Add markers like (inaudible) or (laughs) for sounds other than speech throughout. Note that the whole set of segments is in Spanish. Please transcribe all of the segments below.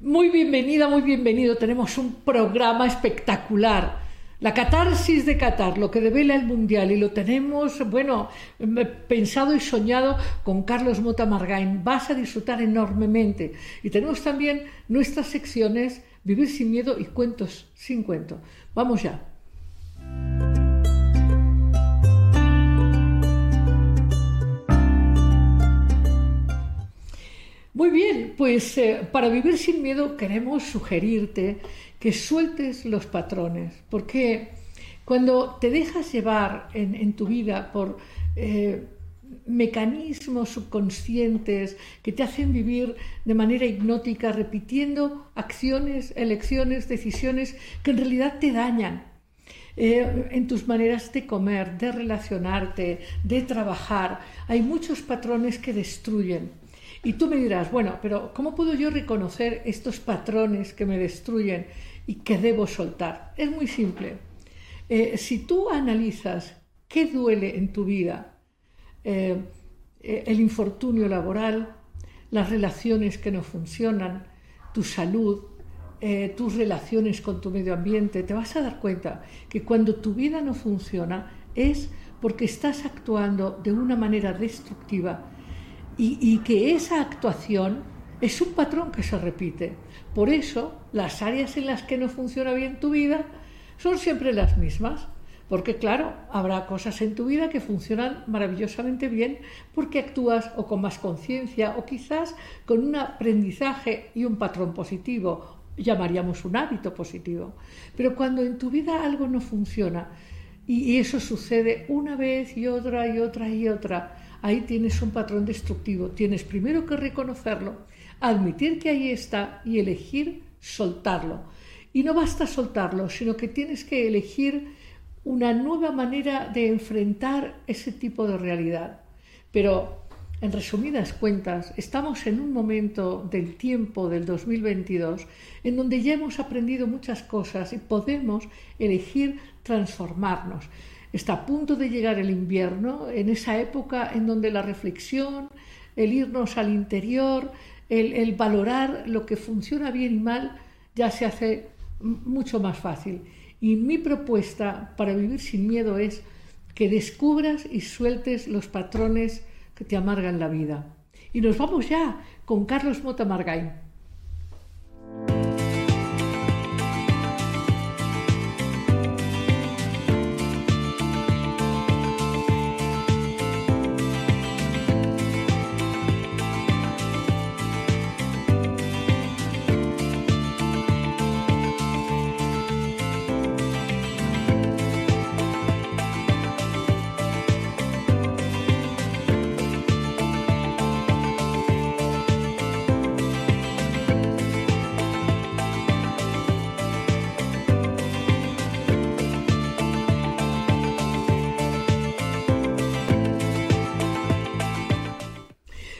Muy bienvenida, muy bienvenido. Tenemos un programa espectacular. La catarsis de Qatar, lo que devela el Mundial, y lo tenemos, bueno, pensado y soñado con Carlos Mota Margain. Vas a disfrutar enormemente. Y tenemos también nuestras secciones Vivir sin miedo y Cuentos sin cuento. Vamos ya. Muy bien, pues eh, para vivir sin miedo queremos sugerirte que sueltes los patrones, porque cuando te dejas llevar en, tu vida por eh, mecanismos subconscientes que te hacen vivir de manera hipnótica, repitiendo acciones, elecciones, decisiones que en realidad te dañan, eh, en tus maneras de comer, de relacionarte, de trabajar. Hay muchos patrones que destruyen. Y tú me dirás, bueno, pero ¿cómo puedo yo reconocer estos patrones que me destruyen y que debo soltar? Es muy simple. Eh, si tú analizas qué duele en tu vida, eh, eh, el infortunio laboral, las relaciones que no funcionan, tu salud, tus relaciones con tu medio ambiente, te vas a dar cuenta que cuando tu vida no funciona es porque estás actuando de una manera destructiva y, que esa actuación es un patrón que se repite. Por eso, las áreas en las que no funciona bien tu vida son siempre las mismas. Porque claro, habrá cosas en tu vida que funcionan maravillosamente bien porque actúas o con más conciencia o quizás con un aprendizaje y un patrón positivo, llamaríamos un hábito positivo. Pero cuando en tu vida algo no funciona y eso sucede una vez y otra y otra y otra, ahí tienes un patrón destructivo. Tienes primero que reconocerlo, admitir que ahí está y elegir soltarlo. Y no basta soltarlo, sino que tienes que elegir una nueva manera de enfrentar ese tipo de realidad. Pero, en resumidas cuentas, estamos en un momento del tiempo del 2022 en donde ya hemos aprendido muchas cosas y podemos elegir transformarnos. Está a punto de llegar el invierno, en esa época en donde la reflexión, el irnos al interior, el, valorar lo que funciona bien y mal, ya se hace mucho más fácil. Y mi propuesta para vivir sin miedo es que descubras y sueltes los patrones que te amargan la vida. Y nos vamos ya con Carlos Mota Margain.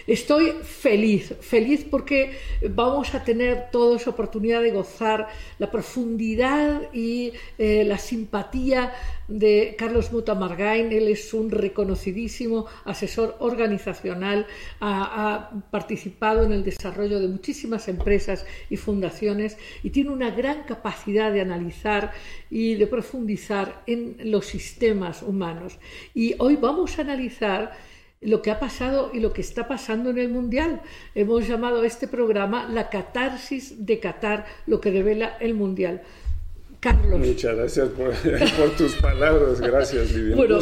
Estoy feliz, feliz porque vamos a tener todos oportunidad de gozar la profundidad y eh, la simpatía de Carlos Muta Margain. Él es un reconocidísimo asesor organizacional, ha, participado en el desarrollo de muchísimas empresas y fundaciones y tiene una gran capacidad de analizar y de profundizar en los sistemas humanos. Y hoy vamos a analizar lo que ha pasado y lo que está pasando en el Mundial. Hemos llamado a este programa La catarsis de Qatar, lo que revela el Mundial. Carlos. Muchas gracias por, (laughs) tus palabras, gracias Vivian. Bueno,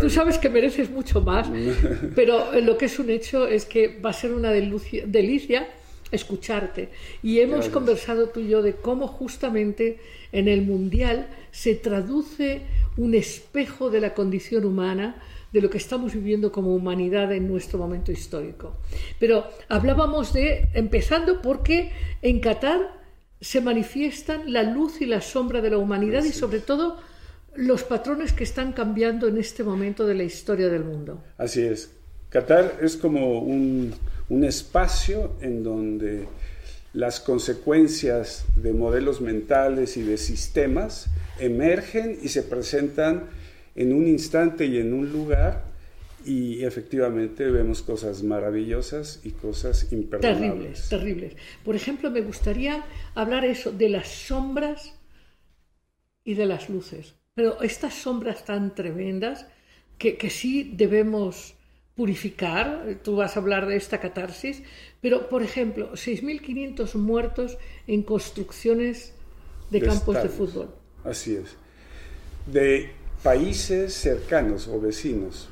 tú sabes que mereces mucho más, (laughs) pero lo que es un hecho es que va a ser una delicia escucharte. Y hemos conversado tú y yo de cómo justamente en el Mundial se traduce un espejo de la condición humana de lo que estamos viviendo como humanidad en nuestro momento histórico. Pero hablábamos de, empezando porque en Qatar se manifiestan la luz y la sombra de la humanidad y sobre todo los patrones que están cambiando en este momento de la historia del mundo. Así es. Qatar es como un, un espacio en donde las consecuencias de modelos mentales y de sistemas emergen y se presentan en un instante y en un lugar y efectivamente vemos cosas maravillosas y cosas imperdonables. Terribles, terribles. Por ejemplo, me gustaría hablar eso de las sombras y de las luces. Pero estas sombras tan tremendas que, que sí debemos purificar, tú vas a hablar de esta catarsis, pero por ejemplo, 6.500 muertos en construcciones de, campos de fútbol. Así es. De países cercanos o vecinos,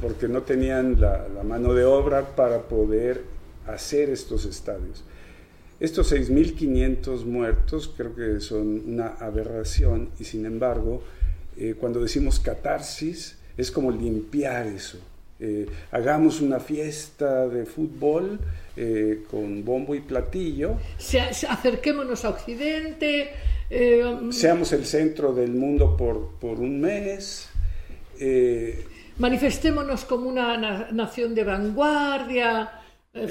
porque no tenían la, mano de obra para poder hacer estos estadios. Estos 6.500 muertos creo que son una aberración y sin embargo, eh, cuando decimos catarsis, es como limpiar eso. Eh, hagamos una fiesta de fútbol eh, con bombo y platillo. acerquémonos a Occidente. Um, Seamos el centro del mundo por, por un mes. Manifestémonos como una nación de vanguardia,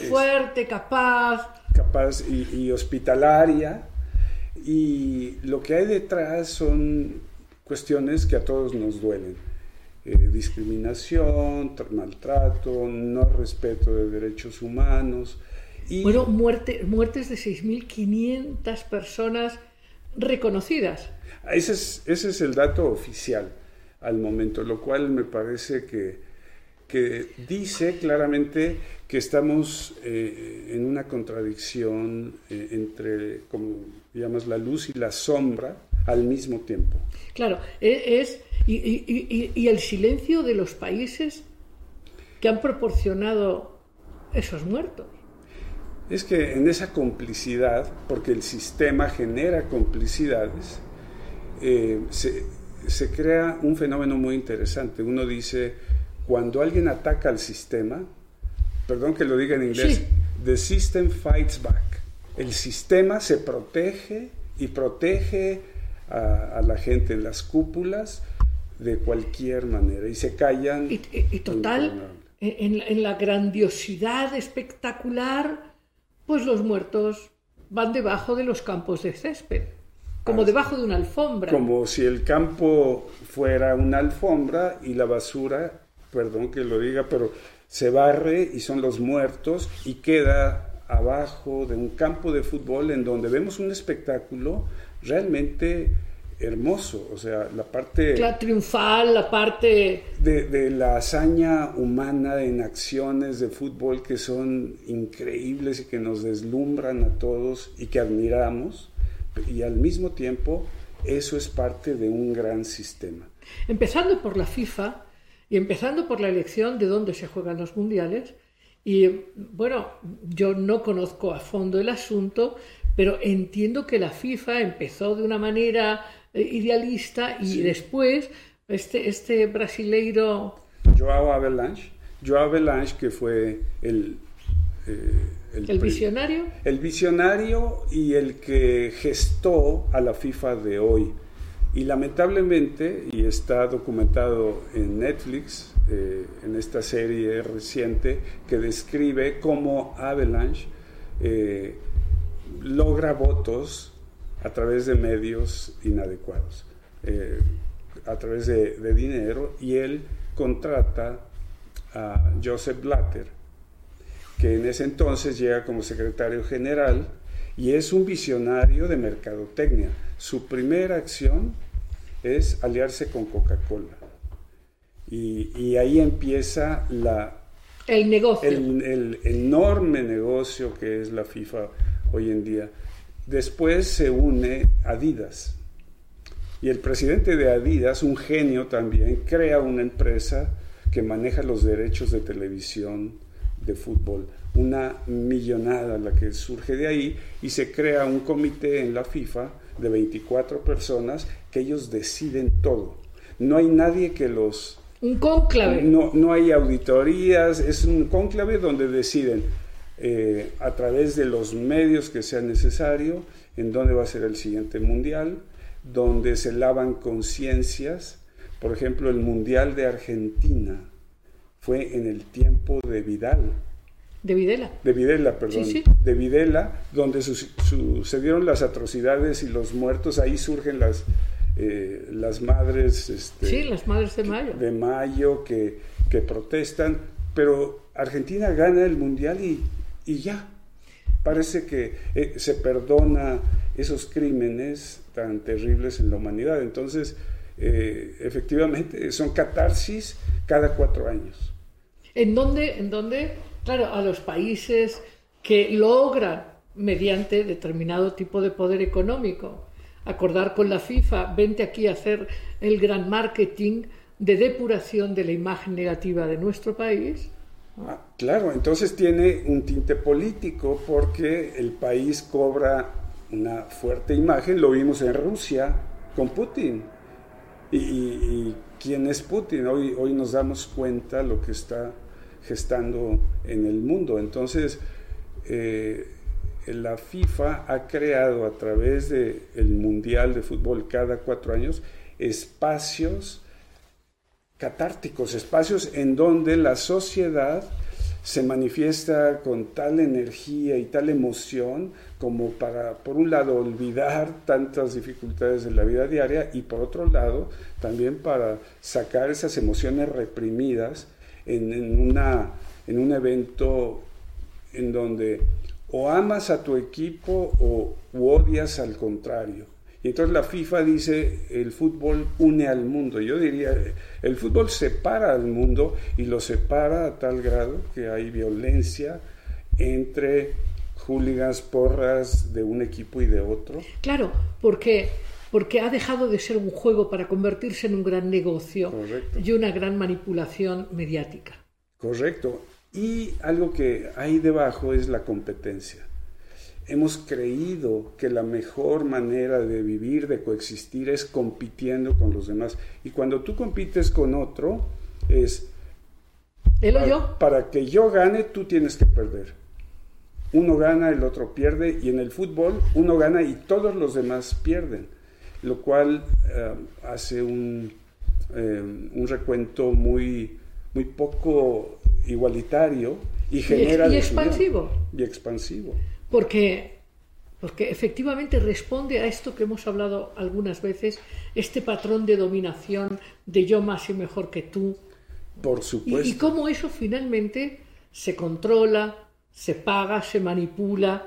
fuerte, capaz. Capaz y, y hospitalaria. Y lo que hay detrás son cuestiones que a todos nos duelen eh, discriminación, maltrato, no respeto de derechos humanos. Y... Bueno, muerte, muertes de 6.500 personas reconocidas. Ese es, ese es el dato oficial al momento, lo cual me parece que, que dice claramente que estamos eh, en una contradicción eh, entre, como llamas, la luz y la sombra al mismo tiempo. Claro, e, es y, el silencio de los países que han proporcionado esos muertos. Es que en esa complicidad, porque el sistema genera complicidades, eh, se, crea un fenómeno muy interesante. Uno dice, cuando alguien ataca al sistema, perdón que lo diga en inglés, the system fights back. El sistema se protege y protege a, la gente en las cúpulas de cualquier manera y se callan. Y, total, en, la grandiosidad espectacular, pues los muertos van debajo de los campos de césped, como debajo de una alfombra. Como si el campo fuera una alfombra y la basura, perdón que lo diga, pero se barre y son los muertos y queda abajo de un campo de fútbol en donde vemos un espectáculo realmente hermoso, o sea, la parte... La triunfal, la parte... De, la hazaña humana en acciones de fútbol que son increíbles y que nos deslumbran a todos y que admiramos, y al mismo tiempo eso es parte de un gran sistema. Empezando por la FIFA y empezando por la elección de dónde se juegan los mundiales, y bueno, yo no conozco a fondo el asunto, pero entiendo que la FIFA empezó de una manera idealista y después este, este brasileiro... Joao Avalanche, Joao Avalanche que fue el... Eh, el, visionario. El visionario y el que gestó a la FIFA de hoy. Y lamentablemente, y está documentado en Netflix, eh, en esta serie reciente, que describe cómo Avalanche logra votos a través de medios inadecuados, eh, a través de, dinero, y él contrata a Joseph Blatter, que en ese entonces llega como secretario general y es un visionario de mercadotecnia. Su primera acción es aliarse con Coca-Cola. Y, ahí empieza la, el negocio. el enorme negocio que es la FIFA hoy en día. Después se une Adidas. Y el presidente de Adidas, un genio también, crea una empresa que maneja los derechos de televisión de fútbol. Una millonada la que surge de ahí y se crea un comité en la FIFA de 24 personas que ellos deciden todo. No hay nadie que los... Un cónclave. No, no hay auditorías, es un cónclave donde deciden eh, a través de los medios que sea necesario, en dónde va a ser el siguiente mundial, donde se lavan conciencias. Por ejemplo, el Mundial de Argentina fue en el tiempo de Vidal. De Videla. De Videla, perdón. De Videla, donde sucedieron las atrocidades y los muertos. Ahí surgen las, eh, las madres. Este, sí, las madres de Mayo. De Mayo que que protestan, pero Argentina gana el mundial y, y ya. Parece que eh, se perdona esos crímenes tan terribles en la humanidad. Entonces, eh, efectivamente, son catarsis cada cuatro años. ¿En dónde, en dónde, claro, a los países que logran, mediante determinado tipo de poder económico, acordar con la FIFA, vente aquí a hacer el gran marketing de depuración de la imagen negativa de nuestro país. Ah, claro, entonces tiene un tinte político porque el país cobra una fuerte imagen, lo vimos en Rusia con Putin. Y, quién es Putin, hoy, hoy nos damos cuenta lo que está gestando en el mundo. Entonces, eh, la FIFA ha creado a través del Mundial de Fútbol cada cuatro años espacios catárticos, espacios en donde la sociedad se manifiesta con tal energía y tal emoción como para, por un lado, olvidar tantas dificultades de la vida diaria y por otro lado, también para sacar esas emociones reprimidas en, una, en un evento en donde o amas a tu equipo o odias al contrario. Y entonces la FIFA dice, el fútbol une al mundo. Yo diría, el fútbol separa al mundo y lo separa a tal grado que hay violencia entre hooligans, porras de un equipo y de otro. Claro, porque, porque ha dejado de ser un juego para convertirse en un gran negocio y una gran manipulación mediática. Correcto. Y algo que hay debajo es la competencia. Hemos creído que la mejor manera de vivir, de coexistir, es compitiendo con los demás. Y cuando tú compites con otro, es... ¿Él o yo? Para que yo gane, tú tienes que perder. Uno gana, el otro pierde, y en el fútbol uno gana y todos los demás pierden, lo cual eh, hace un, eh, un recuento muy, muy poco igualitario y genera... Y, expansivo. Y expansivo. Porque, porque efectivamente responde a esto que hemos hablado algunas veces, este patrón de dominación de yo más y mejor que tú. Por supuesto. Y, y cómo eso finalmente se controla, se paga, se manipula.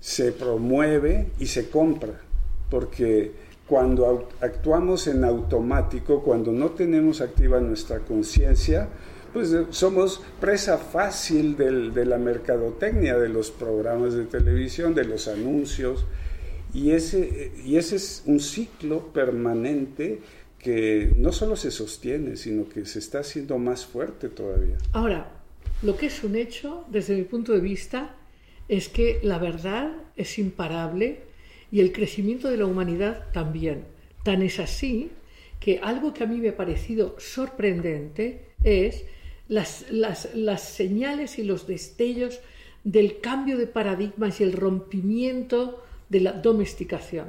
Se promueve y se compra. Porque cuando actuamos en automático, cuando no tenemos activa nuestra conciencia, pues eh, somos presa fácil de la mercadotecnia, de los programas de televisión, de los anuncios, y ese, y ese es un ciclo permanente que no solo se sostiene, sino que se está haciendo más fuerte todavía. Ahora, lo que es un hecho, desde mi punto de vista, es que la verdad es imparable y el crecimiento de la humanidad también. Tan es así que algo que a mí me ha parecido sorprendente es las, las, señales y los destellos del cambio de paradigmas y el rompimiento de la domesticación.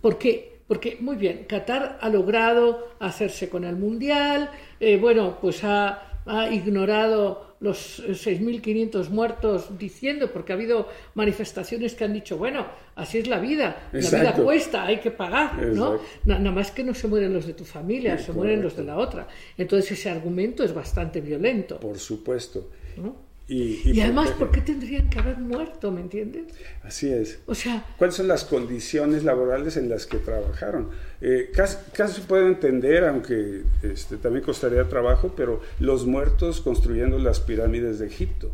¿Por qué? Porque, muy bien, Qatar ha logrado hacerse con el Mundial, eh, bueno, pues ha, ha ignorado los 6.500 muertos diciendo, porque ha habido manifestaciones que han dicho, bueno, así es la vida, la vida cuesta, hay que pagar, ¿no? Nada más que no se mueren los de tu familia, se mueren los de la otra. Entonces ese argumento es bastante violento. Por supuesto. Y, además, ¿por qué tendrían que haber muerto? ¿Me entiendes? Así es. O sea, ¿cuáles son las condiciones laborales en las que trabajaron? Eh, casi, se puede entender, aunque este, también costaría trabajo, pero los muertos construyendo las pirámides de Egipto.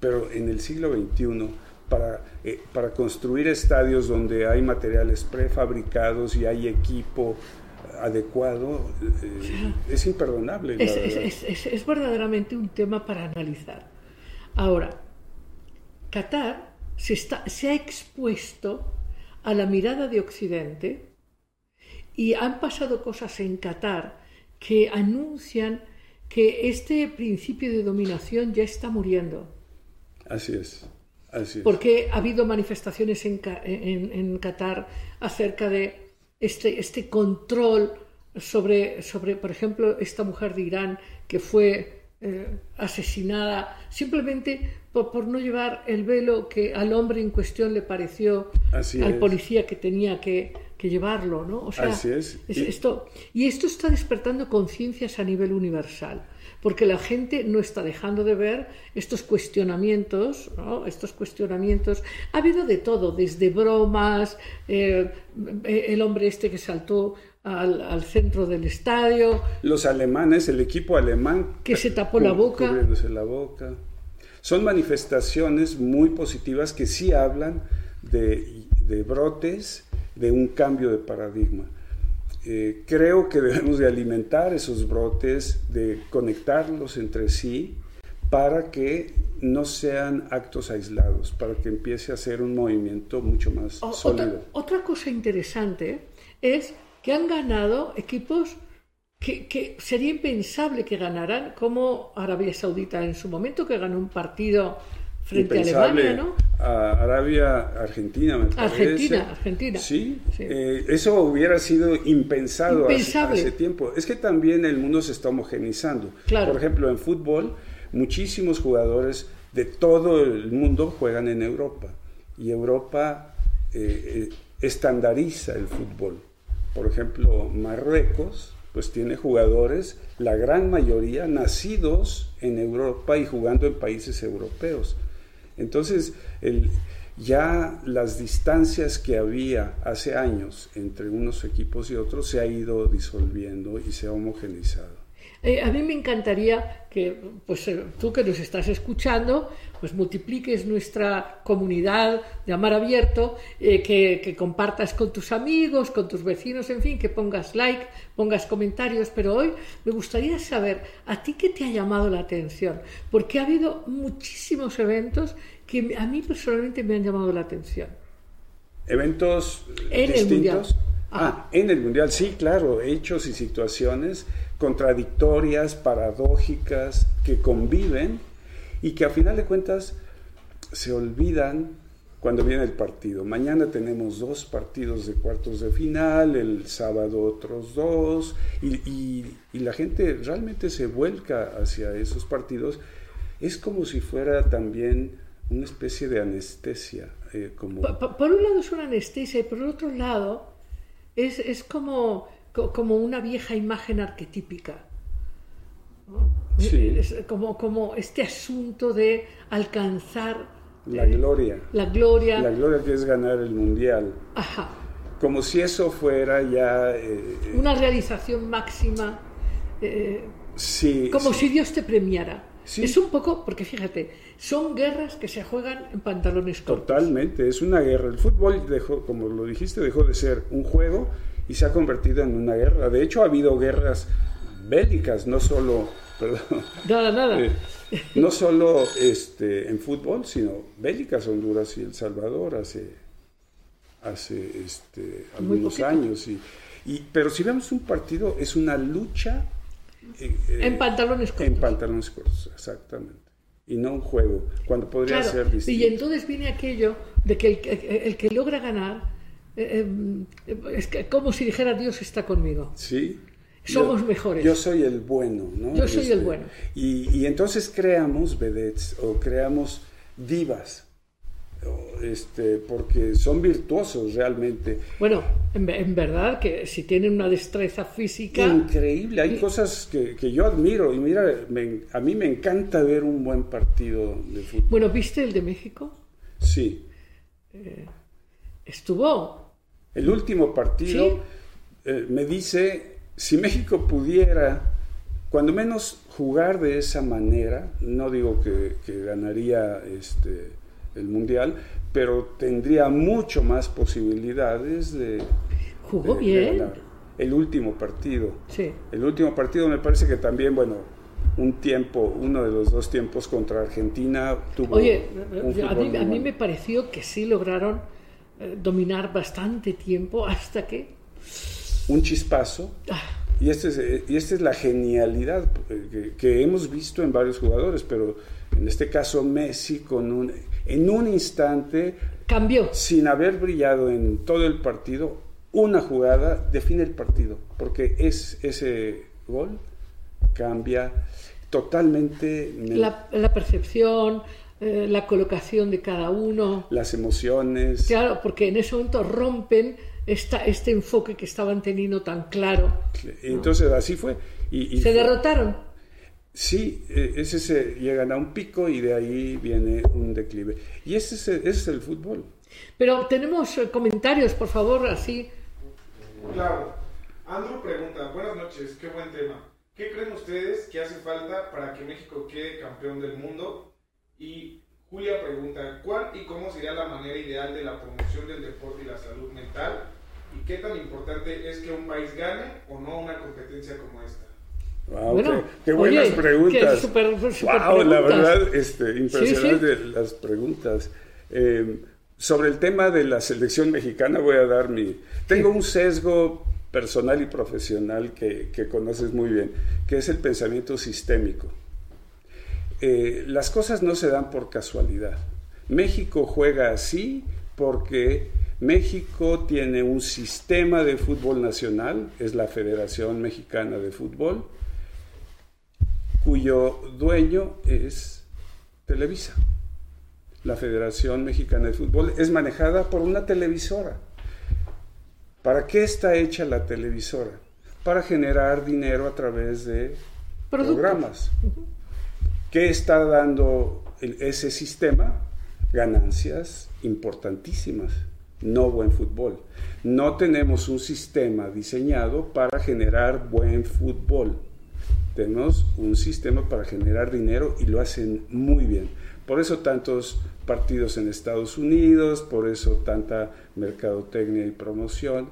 Pero en el siglo XXI, para, eh, para construir estadios donde hay materiales prefabricados y hay equipo adecuado, eh, es imperdonable. es verdaderamente un tema para analizar. Ahora, Qatar se, se ha expuesto a la mirada de Occidente y han pasado cosas en Qatar que anuncian que este principio de dominación ya está muriendo. Así es. Así es. Porque ha habido manifestaciones en, en, Qatar acerca de este, este control sobre, sobre, por ejemplo, esta mujer de Irán que fue eh, asesinada simplemente por, no llevar el velo que al hombre en cuestión le pareció al policía que tenía que, que llevarlo, ¿no? O sea, Así es. es Y- esto, y esto está despertando conciencias a nivel universal, porque la gente no está dejando de ver estos cuestionamientos, ¿no? Estos cuestionamientos. Ha habido de todo, desde bromas, eh, el hombre este que saltó al, al centro del estadio, Los alemanes, el equipo alemán. Que se tapó la boca. cubriéndose la boca. Son manifestaciones muy positivas que sí hablan de, de brotes, de un cambio de paradigma. Eh, creo que debemos de alimentar esos brotes, de conectarlos entre sí, para que no sean actos aislados, para que empiece a ser un movimiento mucho más O- sólido. Otra, otra cosa interesante es que han ganado equipos que, que sería impensable que ganaran, como Arabia Saudita en su momento, que ganó un partido frente a. Alemania, ¿no? A Arabia, Argentina, me parece. Argentina, Argentina. Sí, Sí. eh, eso hubiera sido impensado hace- Impensable. Hace, tiempo. Es que también el mundo se está homogenizando. Claro. Por ejemplo, en fútbol, muchísimos jugadores de todo el mundo juegan en Europa. Y Europa eh, eh, estandariza el fútbol. Por ejemplo, Marruecos, pues tiene jugadores, la gran mayoría nacidos en Europa y jugando en países europeos. Entonces, ya las distancias que había hace años entre unos equipos y otros se ha ido disolviendo y se ha homogenizado. Eh, a mí me encantaría que, pues eh, tú que nos estás escuchando, pues multipliques nuestra comunidad de Amar Abierto, eh, que, que compartas con tus amigos, con tus vecinos, en fin, que pongas like, pongas comentarios. Pero hoy me gustaría saber, ¿a ti qué te ha llamado la atención? Porque ha habido muchísimos eventos que a mí personalmente me han llamado la atención. Eventos En el distintos. Mundial. Ah, en el Mundial, sí, claro, hechos y situaciones contradictorias, paradójicas, que conviven y que a final de cuentas se olvidan cuando viene el partido. Mañana tenemos dos partidos de cuartos de final, el sábado otros dos, y, y- la gente realmente se vuelca hacia esos partidos. Es como si fuera también una especie de anestesia, eh, como... Por un lado es una anestesia y por el otro lado es, es como, co- como una vieja imagen arquetípica. ¿no? Sí. Es como, como este asunto de alcanzar La eh, gloria. la gloria. La gloria que es ganar el mundial. Ajá. Como si eso fuera ya. eh, Una realización máxima. eh, sí. como sí. si Dios te premiara. Sí. Es un poco, porque fíjate, son guerras que se juegan en pantalones cortos. Totalmente, es una guerra. El fútbol dejó, como lo dijiste, dejó de ser un juego y se ha convertido en una guerra. De hecho, ha habido guerras bélicas, no solo, (laughs) perdón, Nada, nada. eh, no solo este, en fútbol, sino bélicas Honduras y El Salvador hace, hace este, algunos años. Y, y- pero si vemos un partido, es una lucha eh, eh, en pantalones cortos. en pantalones cortos, exactamente. Y no un juego, cuando podría Claro, ser distinto. y entonces viene aquello de que el, que- el que logra ganar eh, eh, es que- como si dijera Dios está conmigo. Sí. Somos Yo- mejores. Yo soy el bueno, ¿no? Este, Yo soy el bueno. Y, y entonces creamos vedettes o creamos divas, este, porque son virtuosos realmente. Bueno, en, ve- en verdad que si tienen una destreza física, Increíble, hay cosas que, que yo admiro y mira, me- a mí me encanta ver un buen partido de fútbol. bueno, ¿viste el de México? Sí, Estuvo. El último partido Sí. eh, me dice, si México pudiera, cuando menos jugar de esa manera, no digo que, que ganaría este, el Mundial, pero tendría mucho más posibilidades de, Jugó de- bien. El último partido. Sí. El último partido me parece que también, bueno, un tiempo, uno de los dos tiempos contra Argentina tuvo Oye, un a mí, a mí me pareció que sí lograron eh, dominar bastante tiempo hasta que... un chispazo ah, Y, este es, eh, y esta es la genialidad eh, que, que hemos visto en varios jugadores, pero en este caso Messi con un, en un instante, cambió. sin haber brillado en todo el partido, una jugada define el partido, porque es ese gol cambia totalmente La, la percepción, eh, la colocación de cada uno. Las emociones. Claro, porque en ese momento rompen esta, este enfoque que estaban teniendo tan claro. Entonces así fue. Y, se derrotaron. Sí, e, ese se, llegan a un pico y de ahí viene un declive. Y ese es, ese es el fútbol. Pero tenemos eh, comentarios, por favor, así. Claro. Andrew pregunta, buenas noches, qué buen tema. ¿Qué creen ustedes que hace falta para que México quede campeón del mundo? Y Julia pregunta, ¿cuál y cómo sería la manera ideal de la promoción del deporte y la salud mental? ¿Y qué tan importante es que un país gane o no una competencia como esta? Wow, qué, buenas preguntas. wow, la verdad, este, impresionante las preguntas. Eh, sobre el tema de la selección mexicana voy a dar mi... Tengo un sesgo personal y profesional que, conoces muy bien, que es el pensamiento sistémico. Eh, las cosas no se dan por casualidad. México juega así porque México tiene un sistema de fútbol nacional, es la Federación Mexicana de Fútbol, cuyo dueño es Televisa. La Federación Mexicana de Fútbol es manejada por una televisora. ¿Para qué está hecha la televisora? Para generar dinero a través de programas. ¿Qué está dando ese sistema? Ganancias importantísimas, no buen fútbol. No tenemos un sistema diseñado para generar buen fútbol. Tenemos un sistema para generar dinero y lo hacen muy bien. Por eso tantos partidos en Estados Unidos, por eso tanta mercadotecnia y promoción.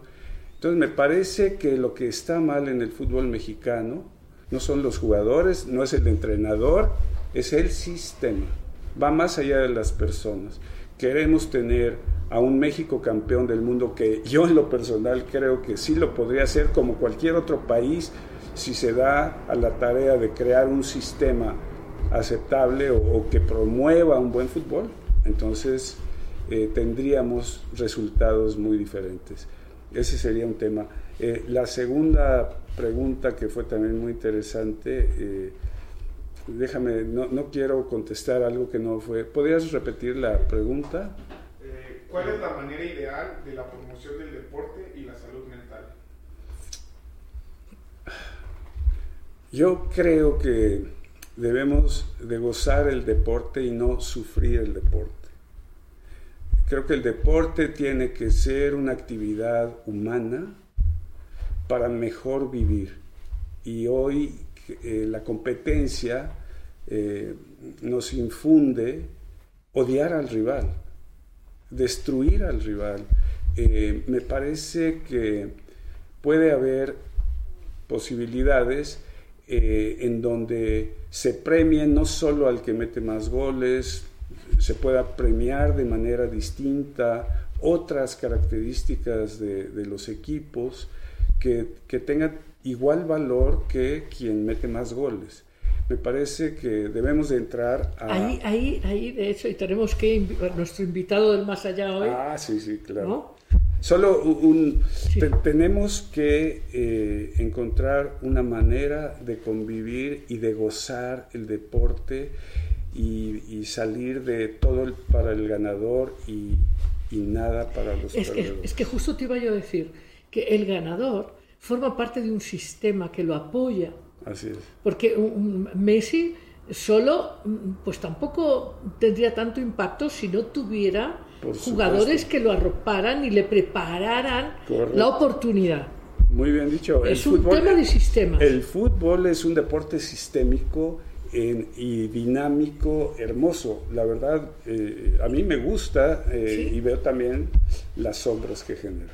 Entonces me parece que lo que está mal en el fútbol mexicano no son los jugadores, no es el entrenador, es el sistema. Va más allá de las personas. Queremos tener a un México campeón del mundo que yo en lo personal creo que sí lo podría hacer como cualquier otro país si se da a la tarea de crear un sistema aceptable o, que promueva un buen fútbol, entonces eh, tendríamos resultados muy diferentes. Ese sería un tema. Eh, la segunda pregunta que fue también muy interesante, eh, déjame, no, no, quiero contestar algo que no fue. ¿Podrías repetir la pregunta? ¿Cuál es la manera ideal de la promoción del deporte y la salud mental? Yo creo que debemos de gozar el deporte y no sufrir el deporte. Creo que el deporte tiene que ser una actividad humana para mejor vivir. Y hoy eh, la competencia eh, nos infunde odiar al rival, destruir al rival. Eh, me parece que puede haber posibilidades en donde se premie no solo al que mete más goles, se pueda premiar de manera distinta otras características de, los equipos que, tengan igual valor que quien mete más goles. Me parece que debemos de entrar a... Ahí, ahí, ahí, de hecho, y tenemos que nuestro invitado del más allá hoy. Ah, sí, sí, claro. Solo un, tenemos que eh, encontrar una manera de convivir y de gozar el deporte y, salir de todo para el ganador y, nada para los es Que, es que justo te iba yo a decir que el ganador forma parte de un sistema que lo apoya. Así es. Porque un Messi solo, pues tampoco tendría tanto impacto si no tuviera jugadores que lo arroparan y le prepararan la oportunidad. Muy bien dicho. Es un tema de sistema. El fútbol es un deporte sistémico y dinámico, hermoso. La verdad, eh, a mí me gusta eh, y veo también las sombras que genera.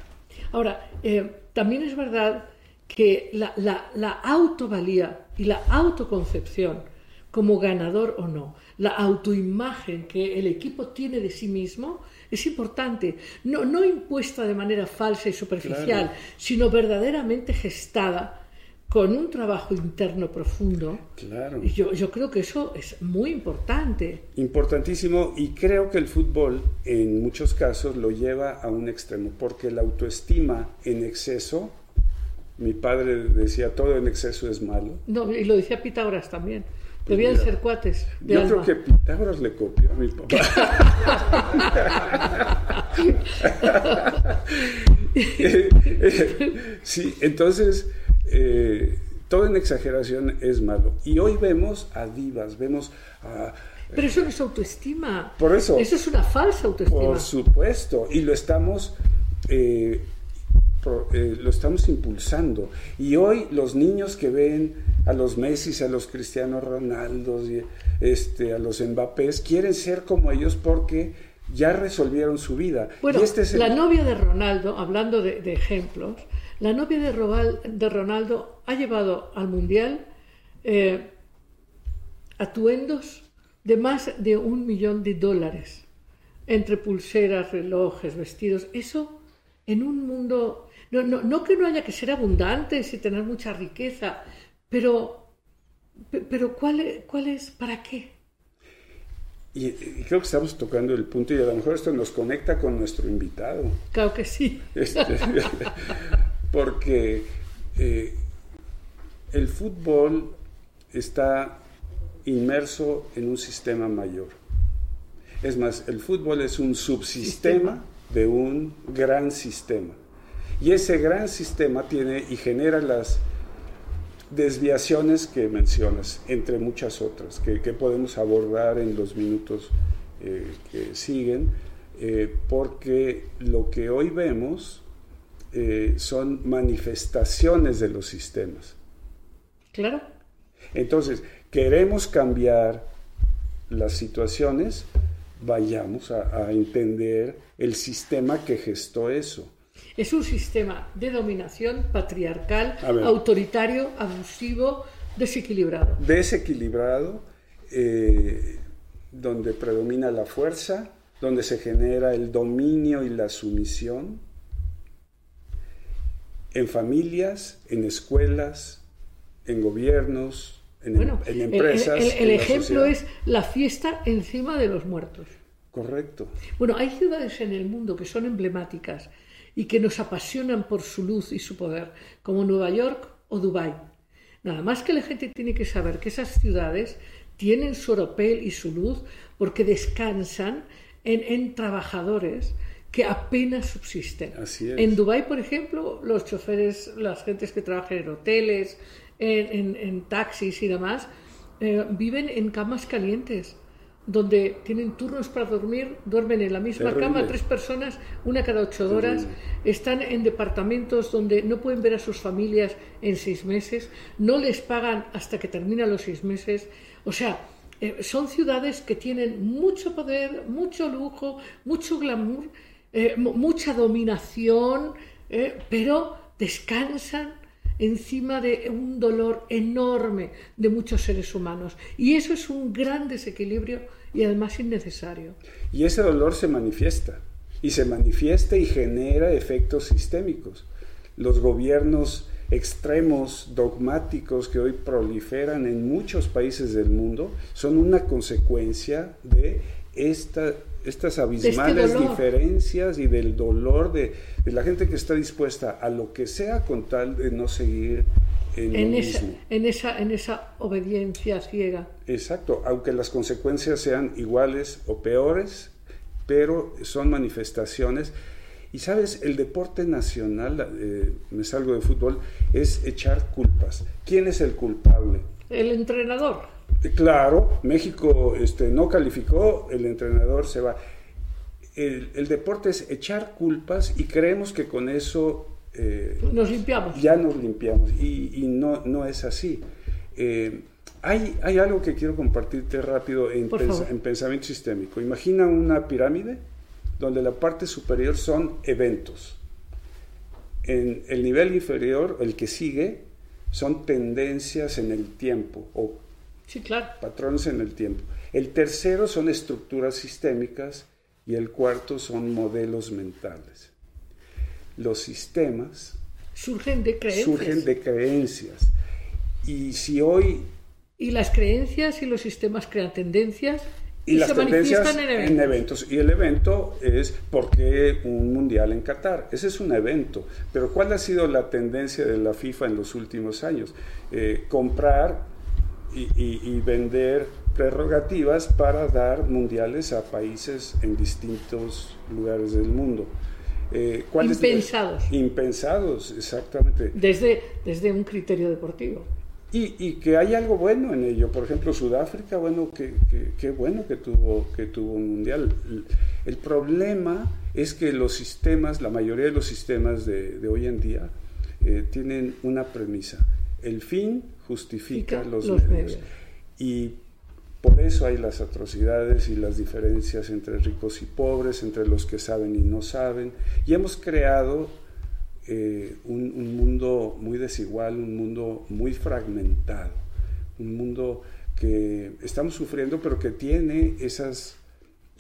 Ahora, eh, también es verdad que la, la, la autovalía y la autoconcepción como ganador o no, la autoimagen que el equipo tiene de sí mismo es importante, no, no impuesta de manera falsa y superficial, sino verdaderamente gestada con un trabajo interno profundo. Claro. Yo, yo creo que eso es muy importante. Importantísimo y creo que el fútbol en muchos casos lo lleva a un extremo, porque la autoestima en exceso, mi padre decía todo en exceso es malo. No, y lo decía Pitágoras también. Debían ser cuates. yo creo que Pitágoras le copió a mi papá. (laughs) (laughs) sí, entonces, eh, todo en exageración es malo. Y hoy vemos a divas, vemos a... Pero eso no es autoestima. Por eso. Eso es una falsa autoestima. Por supuesto. Y lo estamos... Eh, eh, lo estamos impulsando. Y hoy los niños que ven a los Messi, a los Cristiano Ronaldo, este, a los Mbappés, quieren ser como ellos porque ya resolvieron su vida. Bueno, este la novia de Ronaldo, hablando de, ejemplos, la novia de, de, Ronaldo ha llevado al Mundial eh, atuendos de más de un millón de dólares, entre pulseras, relojes, vestidos. Eso en un mundo no, no, no que no haya que ser abundantes y tener mucha riqueza, pero, pero ¿cuál, ¿cuál es, para qué? Y, creo que estamos tocando el punto y a lo mejor esto nos conecta con nuestro invitado. Claro que sí. Este, (laughs) porque eh, el fútbol está inmerso en un sistema mayor. Es más, el fútbol es un subsistema de un gran sistema. Y ese gran sistema tiene y genera las desviaciones que mencionas, entre muchas otras, que, podemos abordar en los minutos eh, que siguen, eh, porque lo que hoy vemos eh, son manifestaciones de los sistemas. Claro. Entonces, queremos cambiar las situaciones, vayamos a entender el sistema que gestó eso. Es un sistema de dominación patriarcal, autoritario, abusivo, desequilibrado. Desequilibrado, eh, donde predomina la fuerza, donde se genera el dominio y la sumisión, en familias, en escuelas, en gobiernos, en, em, empresas. El, ejemplo es la fiesta encima de los muertos. Correcto. Bueno, hay ciudades en el mundo que son emblemáticas y que nos apasionan por su luz y su poder, como Nueva York o Dubái. Nada más que la gente tiene que saber que esas ciudades tienen su oropel y su luz porque descansan en, trabajadores que apenas subsisten. En Dubái, por ejemplo, los choferes, las gentes que trabajan en hoteles, en, taxis y demás, eh, viven en camas calientes donde tienen turnos para dormir, duermen en la misma cama tres personas, una cada ocho horas, están en departamentos donde no pueden ver a sus familias en seis meses, no les pagan hasta que terminan los seis meses, o sea, eh, son ciudades que tienen mucho poder, mucho lujo, mucho glamour, eh, mucha dominación, eh, pero descansan encima de un dolor enorme de muchos seres humanos. Y eso es un gran desequilibrio y además innecesario. Y ese dolor se manifiesta, y se manifiesta y genera efectos sistémicos. Los gobiernos extremos dogmáticos que hoy proliferan en muchos países del mundo son una consecuencia de esta, estas este abismales diferencias y del dolor de, de, la gente que está dispuesta a lo que sea con tal de no seguir en, esa, en, esa, en esa obediencia ciega. Exacto, aunque las consecuencias sean iguales o peores, pero son manifestaciones. Y sabes, el deporte nacional, eh, me salgo de fútbol, es echar culpas. ¿Quién es el culpable? El entrenador. Claro, México este, no calificó, el entrenador se va. El, el deporte es echar culpas y creemos que con eso eh, nos limpiamos. Ya nos limpiamos y, no, no es así. Eh, hay, hay, algo que quiero compartirte rápido en, en, pensamiento sistémico. Imagina una pirámide donde la parte superior son eventos. En el nivel inferior, el que sigue, son tendencias en el tiempo o sí, claro. patrones en el tiempo. El tercero son estructuras sistémicas y el cuarto son modelos mentales los sistemas surgen de creencias. Surgen de creencias. Y si hoy... Y las creencias y los sistemas crean tendencias y, las tendencias en eventos. Y el evento es ¿por qué un mundial en Qatar? Ese es un evento. Pero ¿cuál ha sido la tendencia de la FIFA en los últimos años? Eh, comprar y, vender prerrogativas para dar mundiales a países en distintos lugares del mundo. Eh, impensados. impensados, exactamente. Desde, desde un criterio deportivo. Y, y, que hay algo bueno en ello. Por ejemplo, Sudáfrica, bueno, qué que, que, bueno que tuvo, que tuvo un mundial. El, problema es que los sistemas, la mayoría de los sistemas de, de hoy en día, eh, tienen una premisa. El fin justifica los, medios. Y por eso hay las atrocidades y las diferencias entre ricos y pobres, entre los que saben y no saben. Y hemos creado eh, un, mundo muy desigual, un mundo muy fragmentado, un mundo que estamos sufriendo, pero que tiene esas,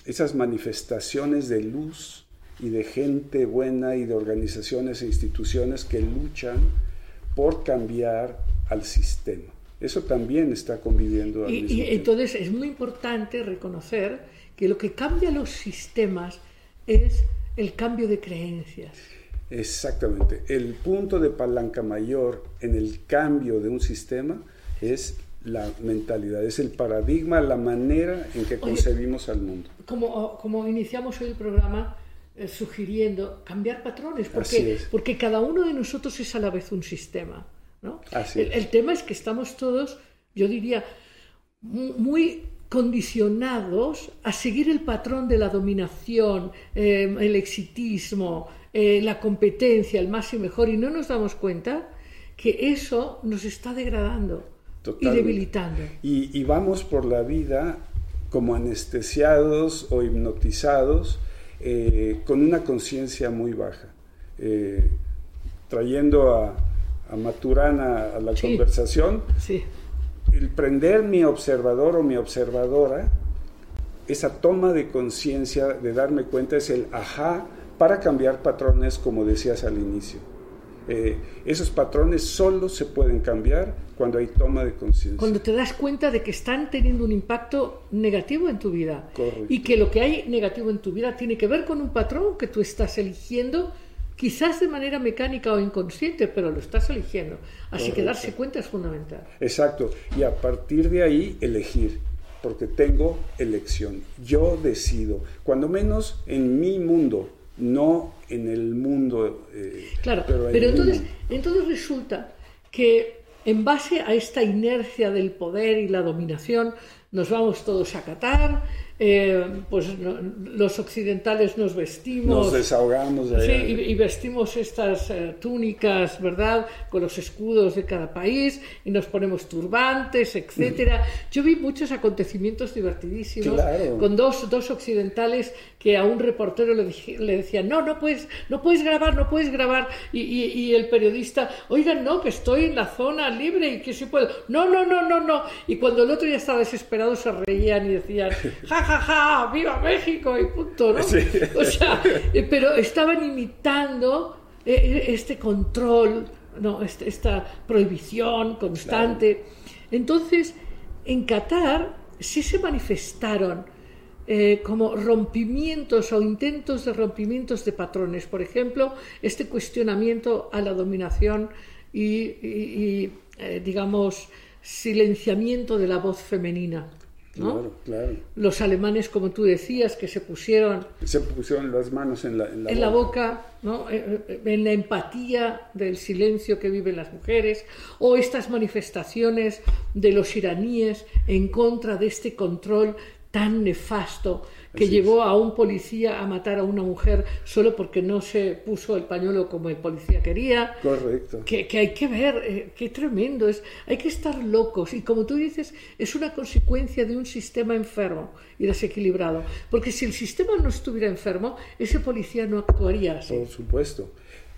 esas manifestaciones de luz y de gente buena y de organizaciones e instituciones que luchan por cambiar al sistema. Eso también está conviviendo al y, y entonces es muy importante reconocer que lo que cambia los sistemas es el cambio de creencias. Exactamente. El punto de palanca mayor en el cambio de un sistema es la mentalidad, es el paradigma, la manera en que concebimos al mundo. Como, como iniciamos hoy el programa eh, sugiriendo cambiar patrones, porque, porque cada uno de nosotros es a la vez un sistema. ¿no? el, tema es que estamos todos, yo diría, muy condicionados a seguir el patrón de la dominación, eh, el exitismo, eh, la competencia, el más y mejor, y no nos damos cuenta que eso nos está degradando y debilitando. Y, vamos por la vida como anestesiados o hipnotizados eh, con una conciencia muy baja, trayendo a, a Maturana a la conversación, el prender mi observador o mi observadora, esa toma de conciencia, de darme cuenta, es el ajá para cambiar patrones, como decías al inicio. Eh, esos patrones solo se pueden cambiar cuando hay toma de conciencia. Cuando te das cuenta de que están teniendo un impacto negativo en tu vida. Y que lo que hay negativo en tu vida tiene que ver con un patrón que tú estás eligiendo quizás de manera mecánica o inconsciente, pero lo estás eligiendo. Así que darse cuenta es fundamental. Exacto. Y a partir de ahí elegir, porque tengo elección. Yo decido, cuando menos en mi mundo, no en el mundo. Eh, claro, pero, entonces, entonces resulta que en base a esta inercia del poder y la dominación, nos vamos todos a Qatar, eh, pues los occidentales nos vestimos. Nos desahogamos de sí, y, vestimos estas eh, túnicas, ¿verdad? Con los escudos de cada país y nos ponemos turbantes, etcétera. Yo vi muchos acontecimientos divertidísimos con dos, dos occidentales que a un reportero le, le decían, no, no puedes, no puedes grabar, no puedes grabar. Y, y, el periodista, oigan, no, que estoy en la zona libre y que sí puedo. No, no, no, no, no. Y cuando el otro ya estaba desesperado se reían y decían, ja, (laughs) ja, ja, viva México y punto, ¿no? O sea, eh, pero estaban imitando eh, eh, este control, ¿no? Este, esta prohibición constante. Entonces, en Qatar sí se manifestaron como rompimientos o intentos de rompimientos de patrones. Por ejemplo, este cuestionamiento a la dominación y, digamos, silenciamiento de la voz femenina. Claro, claro. Los alemanes, como tú decías, que se pusieron... Se pusieron las manos en la, en la, boca. ¿no? Eh, eh, en la empatía del silencio que viven las mujeres, o estas manifestaciones de los iraníes en contra de este control tan nefasto que llevó a un policía a matar a una mujer solo porque no se puso el pañuelo como el policía quería. Correcto. Que, hay que ver, eh, qué tremendo es. Hay que estar locos y como tú dices, es una consecuencia de un sistema enfermo y desequilibrado. Porque si el sistema no estuviera enfermo, ese policía no actuaría así. Por supuesto.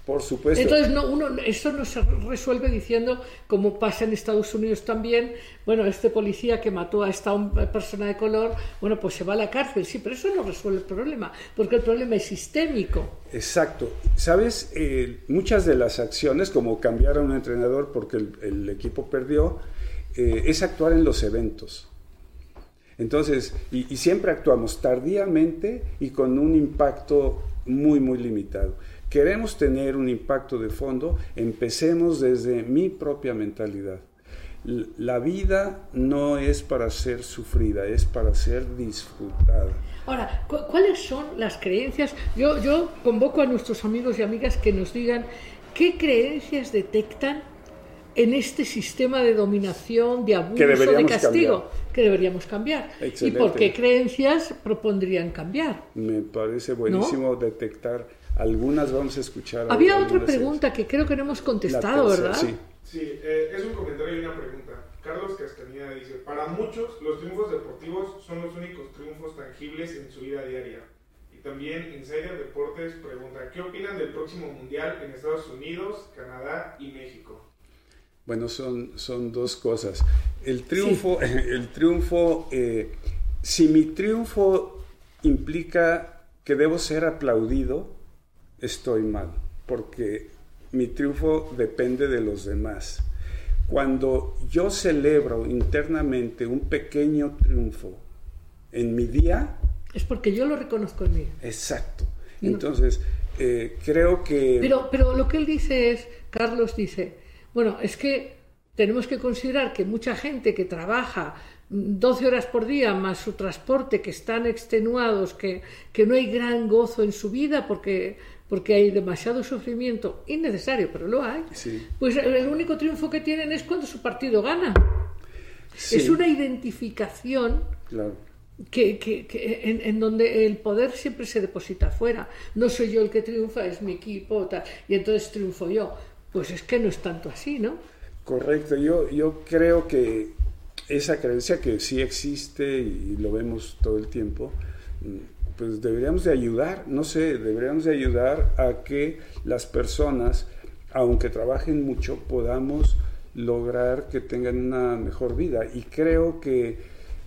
Por supuesto. Entonces, no, uno, esto no se resuelve diciendo, como pasa en Estados Unidos también, bueno, este policía que mató a esta persona de color, bueno, pues se va a la cárcel. Sí, pero eso no resuelve el problema, porque el problema es sistémico. Exacto. Sabes, eh, muchas de las acciones, como cambiar a un entrenador porque el, equipo perdió, eh, es actuar en los eventos. Entonces, y siempre actuamos tardíamente y con un impacto muy, muy limitado queremos tener un impacto de fondo, empecemos desde mi propia mentalidad. la vida no es para ser sufrida, es para ser disfrutada. Ahora, ¿cuáles son las creencias? Yo, yo convoco a nuestros amigos y amigas que nos digan qué creencias detectan en este sistema de dominación, de abuso, de castigo que deberíamos cambiar. ¿Y por qué creencias propondrían cambiar? Me parece buenísimo detectar algunas, vamos a escuchar. Había otra pregunta que creo que no hemos contestado, ¿verdad? Sí, sí eh, es un comentario y una pregunta. Carlos Castañeda dice, para muchos los triunfos deportivos son los únicos triunfos tangibles en su vida diaria. Y también Insider Deportes pregunta, ¿qué opinan del próximo Mundial en Estados Unidos, Canadá y México? Bueno, son, son dos cosas. El triunfo, (laughs) el triunfo eh, si mi triunfo implica que debo ser aplaudido, estoy mal, porque mi triunfo depende de los demás. Cuando yo celebro internamente un pequeño triunfo en mi día... Es porque yo lo reconozco en mí. Exacto. Entonces, eh, creo que... Pero, pero lo que él dice es, Carlos dice, bueno, es que tenemos que considerar que mucha gente que trabaja 12 horas por día más su transporte, que están extenuados, que, que no hay gran gozo en su vida porque, porque hay demasiado sufrimiento, innecesario, pero lo hay, pues el único triunfo que tienen es cuando su partido gana. Es una identificación que, que, en, en, donde el poder siempre se deposita afuera. No soy yo el que triunfa, es mi equipo, tal, y entonces triunfo yo. Pues es que no es tanto así, ¿no? Correcto, yo, yo creo que esa creencia que sí existe y lo vemos todo el tiempo, mm, pues deberíamos de ayudar, no sé, deberíamos de ayudar a que las personas, aunque trabajen mucho, podamos lograr que tengan una mejor vida. Y creo que